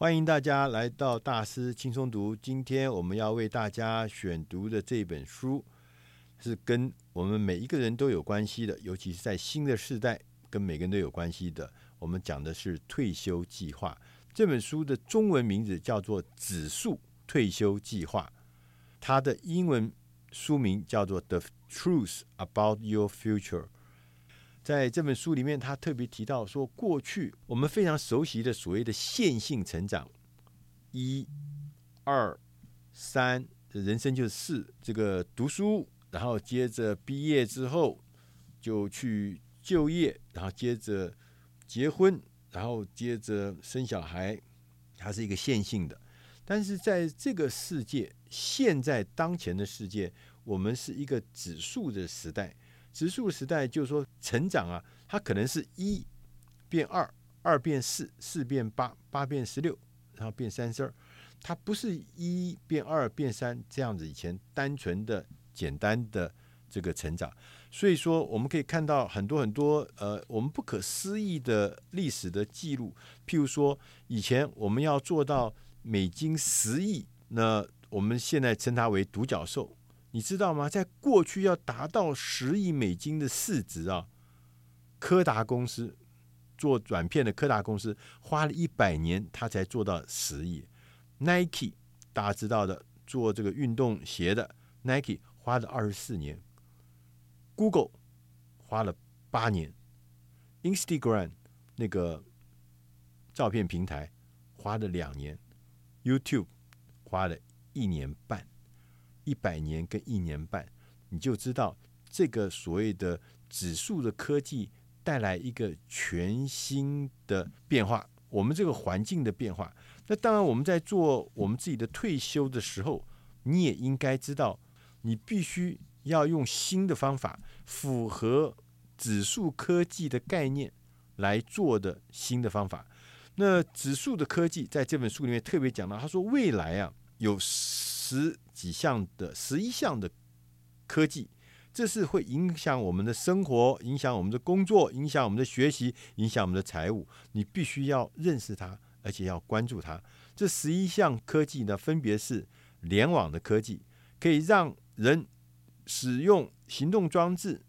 欢迎大家来到大师轻松读。今天我们要为大家选读的这本书，是跟我们每一个人都有关系的，尤其是在新的世代，跟每个人都有关系的。我们讲的是退休计划。这本书的中文名字叫做《指数退休计划》，它的英文书名叫做《The Truth About Your Future》。在这本书里面，他特别提到说，过去我们非常熟悉的所谓的线性成长，一、二、三，人生就是四。这个读书，然后接着毕业之后就去就业，然后接着结婚，然后接着生小孩，它是一个线性的。但是在这个世界，现在当前的世界，我们是一个指数的时代。指数时代就是说成长啊，它可能是一变二，二变四，四变八，八变十六，然后变三十二。它不是一变二变三这样子，以前单纯的简单的这个成长。所以说，我们可以看到很多很多呃，我们不可思议的历史的记录。譬如说，以前我们要做到美金十亿，那我们现在称它为独角兽。你知道吗？在过去要达到十亿美金的市值啊，柯达公司做软片的柯达公司花了一百年，他才做到十亿。Nike 大家知道的，做这个运动鞋的 Nike 花了二十四年。Google 花了八年，Instagram 那个照片平台花了两年，YouTube 花了一年半。一百年跟一年半，你就知道这个所谓的指数的科技带来一个全新的变化，我们这个环境的变化。那当然，我们在做我们自己的退休的时候，你也应该知道，你必须要用新的方法，符合指数科技的概念来做的新的方法。那指数的科技在这本书里面特别讲到，他说未来啊有。十几项的十一项的科技，这是会影响我们的生活，影响我们的工作，影响我们的学习，影响我们的财务。你必须要认识它，而且要关注它。这十一项科技呢，分别是联网的科技，可以让人使用行动装置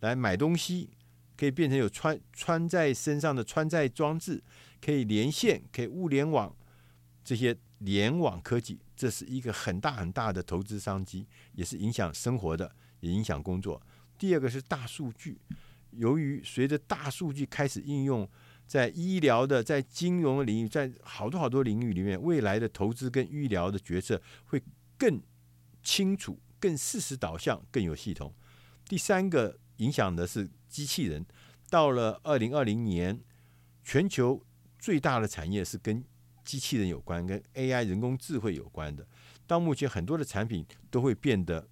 来买东西，可以变成有穿穿在身上的穿戴装置，可以连线，可以物联网，这些联网科技。这是一个很大很大的投资商机，也是影响生活的，也影响工作。第二个是大数据，由于随着大数据开始应用在医疗的、在金融领域，在好多好多领域里面，未来的投资跟医疗的决策会更清楚、更事实导向、更有系统。第三个影响的是机器人，到了二零二零年，全球最大的产业是跟机器人有关，跟 AI 人工智慧有关的，到目前很多的产品都会变得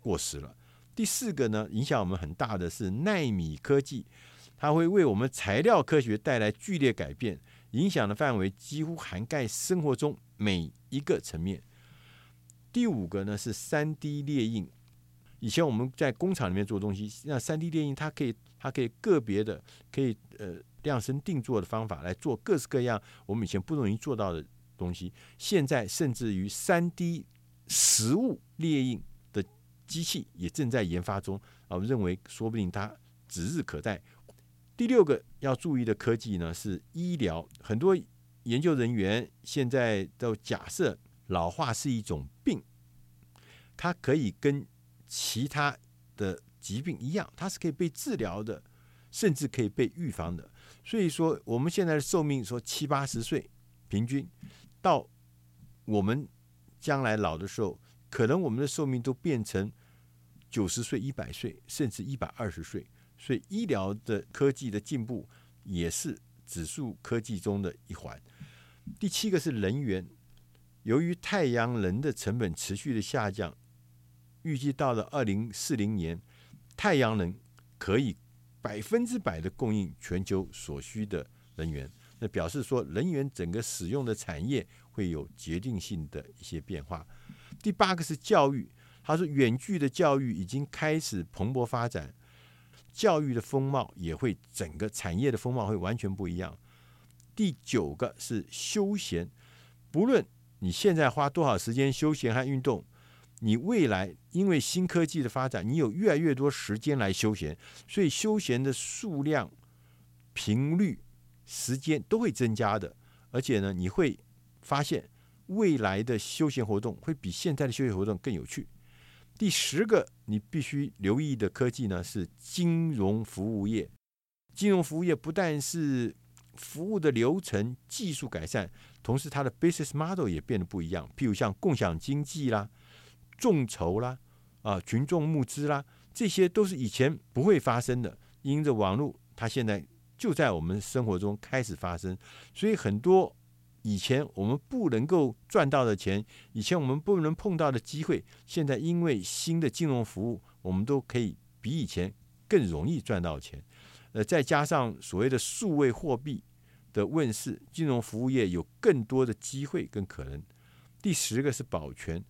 过时了。第四个呢，影响我们很大的是纳米科技，它会为我们材料科学带来剧烈改变，影响的范围几乎涵盖生活中每一个层面。第五个呢是三 D 列印，以前我们在工厂里面做东西，那三 D 列印它可以，它可以个别的可以呃。量身定做的方法来做各式各样我们以前不容易做到的东西，现在甚至于三 D 实物列印的机器也正在研发中啊，我认为说不定它指日可待。第六个要注意的科技呢是医疗，很多研究人员现在都假设老化是一种病，它可以跟其他的疾病一样，它是可以被治疗的，甚至可以被预防的。所以说，我们现在的寿命说七八十岁平均，到我们将来老的时候，可能我们的寿命都变成九十岁、一百岁，甚至一百二十岁。所以，医疗的科技的进步也是指数科技中的一环。第七个是能源，由于太阳能的成本持续的下降，预计到了二零四零年，太阳能可以。百分之百的供应全球所需的能源，那表示说能源整个使用的产业会有决定性的一些变化。第八个是教育，他说远距的教育已经开始蓬勃发展，教育的风貌也会整个产业的风貌会完全不一样。第九个是休闲，不论你现在花多少时间休闲和运动，你未来因为新科技的发展，你有越来越多时间来休闲，所以休闲的数量、频率、时间都会增加的。而且呢，你会发现未来的休闲活动会比现在的休闲活动更有趣。第十个你必须留意的科技呢，是金融服务业。金融服务业不但是服务的流程技术改善，同时它的 business model 也变得不一样。譬如像共享经济啦、众筹啦、啊群众募资啦，这些都是以前不会发生的。因着网络，它现在就在我们生活中开始发生。所以很多以前我们不能够赚到的钱，以前我们不能碰到的机会，现在因为新的金融服务，我们都可以比以前更容易赚到钱。呃，再加上所谓的数位货币的问世，金融服务业有更多的机会跟可能。第十个是保全，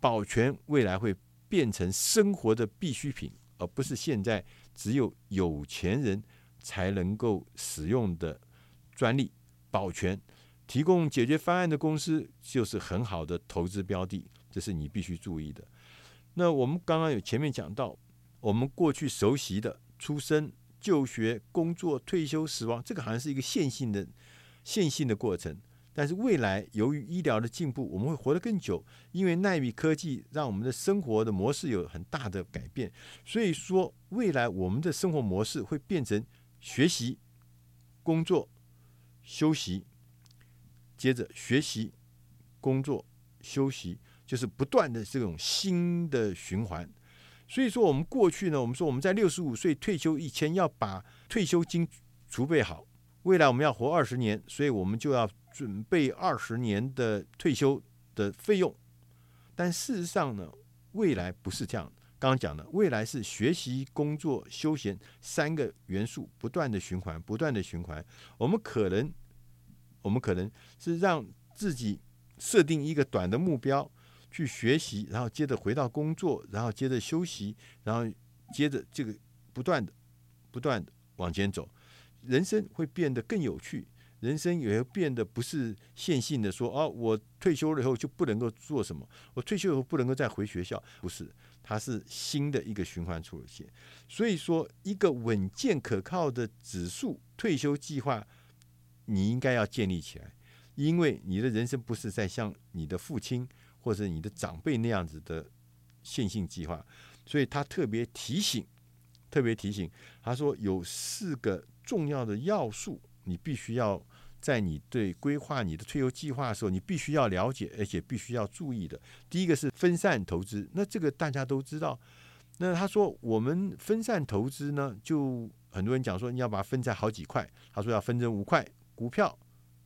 保全未来会变成生活的必需品，而不是现在只有有钱人才能够使用的专利。保全提供解决方案的公司就是很好的投资标的，这是你必须注意的。那我们刚刚有前面讲到，我们过去熟悉的出生。就学、工作、退休、死亡，这个好像是一个线性的、线性的过程。但是未来由于医疗的进步，我们会活得更久，因为奈米科技让我们的生活的模式有很大的改变。所以说，未来我们的生活模式会变成学习、工作、休息，接着学习、工作、休息，就是不断的这种新的循环。所以说，我们过去呢，我们说我们在六十五岁退休以前要把退休金储备好。未来我们要活二十年，所以我们就要准备二十年的退休的费用。但事实上呢，未来不是这样。刚刚讲的，未来是学习、工作、休闲三个元素不断的循环，不断的循环。我们可能，我们可能是让自己设定一个短的目标。去学习，然后接着回到工作，然后接着休息，然后接着这个不断的、不断的往前走，人生会变得更有趣。人生也会变得不是线性的说，哦，我退休了以后就不能够做什么，我退休以后不能够再回学校，不是，它是新的一个循环出现。所以说，一个稳健可靠的指数退休计划，你应该要建立起来，因为你的人生不是在像你的父亲。或者你的长辈那样子的线性计划，所以他特别提醒，特别提醒，他说有四个重要的要素，你必须要在你对规划你的退休计划的时候，你必须要了解，而且必须要注意的。第一个是分散投资，那这个大家都知道。那他说我们分散投资呢，就很多人讲说你要把它分在好几块，他说要分成五块：股票、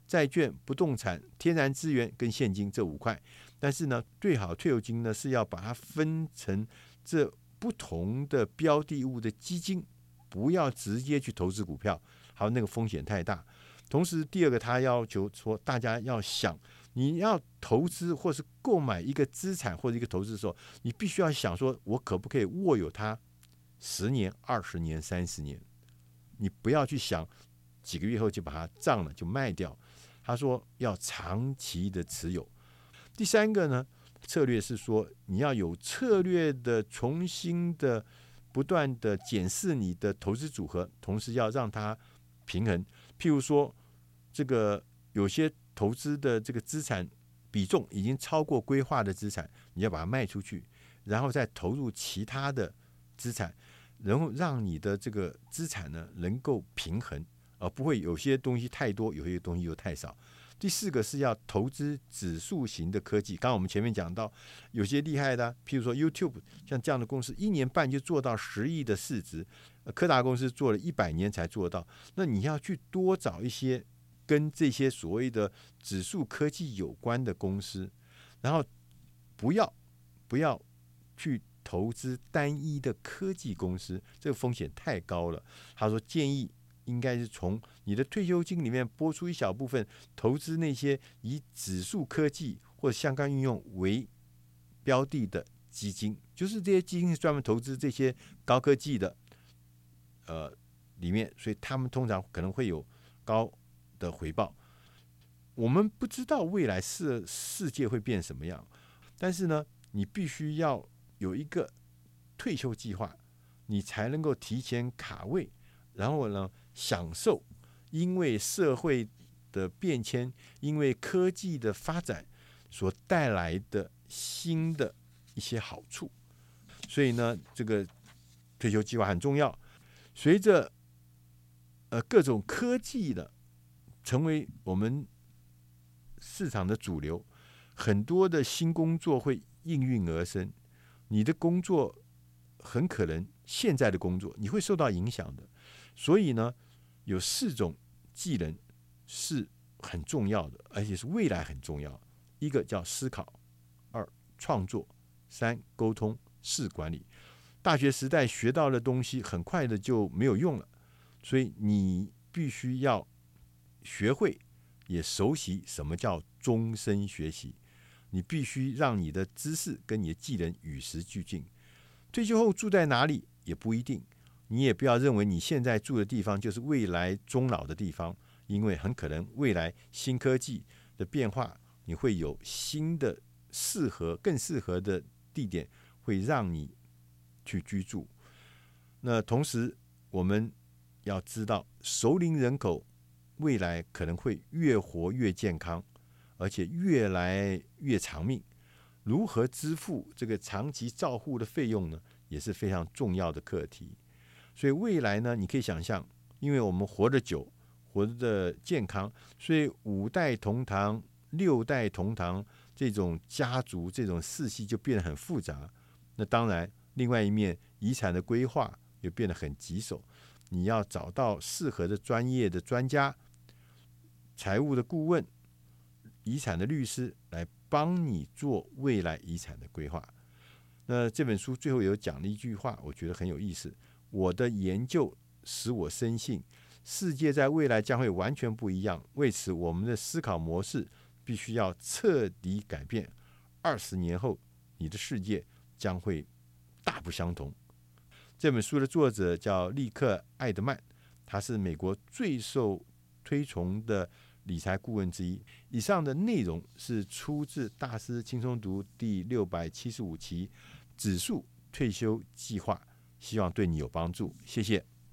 债券、不动产、天然资源跟现金这五块。但是呢，最好退休金呢是要把它分成这不同的标的物的基金，不要直接去投资股票，还有那个风险太大。同时，第二个他要求说，大家要想，你要投资或是购买一个资产或者一个投资的时候，你必须要想说，我可不可以握有它十年、二十年、三十年？你不要去想几个月后就把它涨了就卖掉。他说要长期的持有。第三个呢，策略是说你要有策略的重新的不断的检视你的投资组合，同时要让它平衡。譬如说，这个有些投资的这个资产比重已经超过规划的资产，你要把它卖出去，然后再投入其他的资产，然后让你的这个资产呢能够平衡，而不会有些东西太多，有些东西又太少。第四个是要投资指数型的科技。刚刚我们前面讲到，有些厉害的，譬如说 YouTube 像这样的公司，一年半就做到十亿的市值。柯达公司做了一百年才做到。那你要去多找一些跟这些所谓的指数科技有关的公司，然后不要不要去投资单一的科技公司，这个风险太高了。他说建议。应该是从你的退休金里面拨出一小部分，投资那些以指数科技或相关应用为标的的基金，就是这些基金是专门投资这些高科技的，呃，里面，所以他们通常可能会有高的回报。我们不知道未来世世界会变什么样，但是呢，你必须要有一个退休计划，你才能够提前卡位，然后呢，享受因为社会的变迁，因为科技的发展所带来的新的一些好处。所以呢，这个退休计划很重要。随着呃各种科技的成为我们市场的主流，很多的新工作会应运而生。你的工作很可能现在的工作你会受到影响的。所以呢，有四种技能是很重要的，而且是未来很重要。一个叫思考，二创作，三沟通，四管理。大学时代学到的东西很快的就没有用了，所以你必须要学会，也熟悉什么叫终身学习。你必须让你的知识跟你的技能与时俱进。退休后住在哪里也不一定，你也不要认为你现在住的地方就是未来终老的地方，因为很可能未来新科技的变化，你会有新的适合、更适合的地点，会让你。去居住，那同时我们要知道，熟龄人口未来可能会越活越健康，而且越来越长命。如何支付这个长期照护的费用呢？也是非常重要的课题。所以未来呢，你可以想象，因为我们活得久，活得健康，所以五代同堂、六代同堂这种家族这种世系就变得很复杂。那当然。另外一面，遗产的规划也变得很棘手。你要找到适合的专业的专家、财务的顾问、遗产的律师来帮你做未来遗产的规划。那这本书最后有讲了一句话，我觉得很有意思。我的研究使我深信，世界在未来将会完全不一样。为此，我们的思考模式必须要彻底改变。二十年后，你的世界将会。大不相同。这本书的作者叫利克·艾德曼，他是美国最受推崇的理财顾问之一。以上的内容是出自《大师轻松读》第六百七十五期《指数退休计划》，希望对你有帮助。谢谢。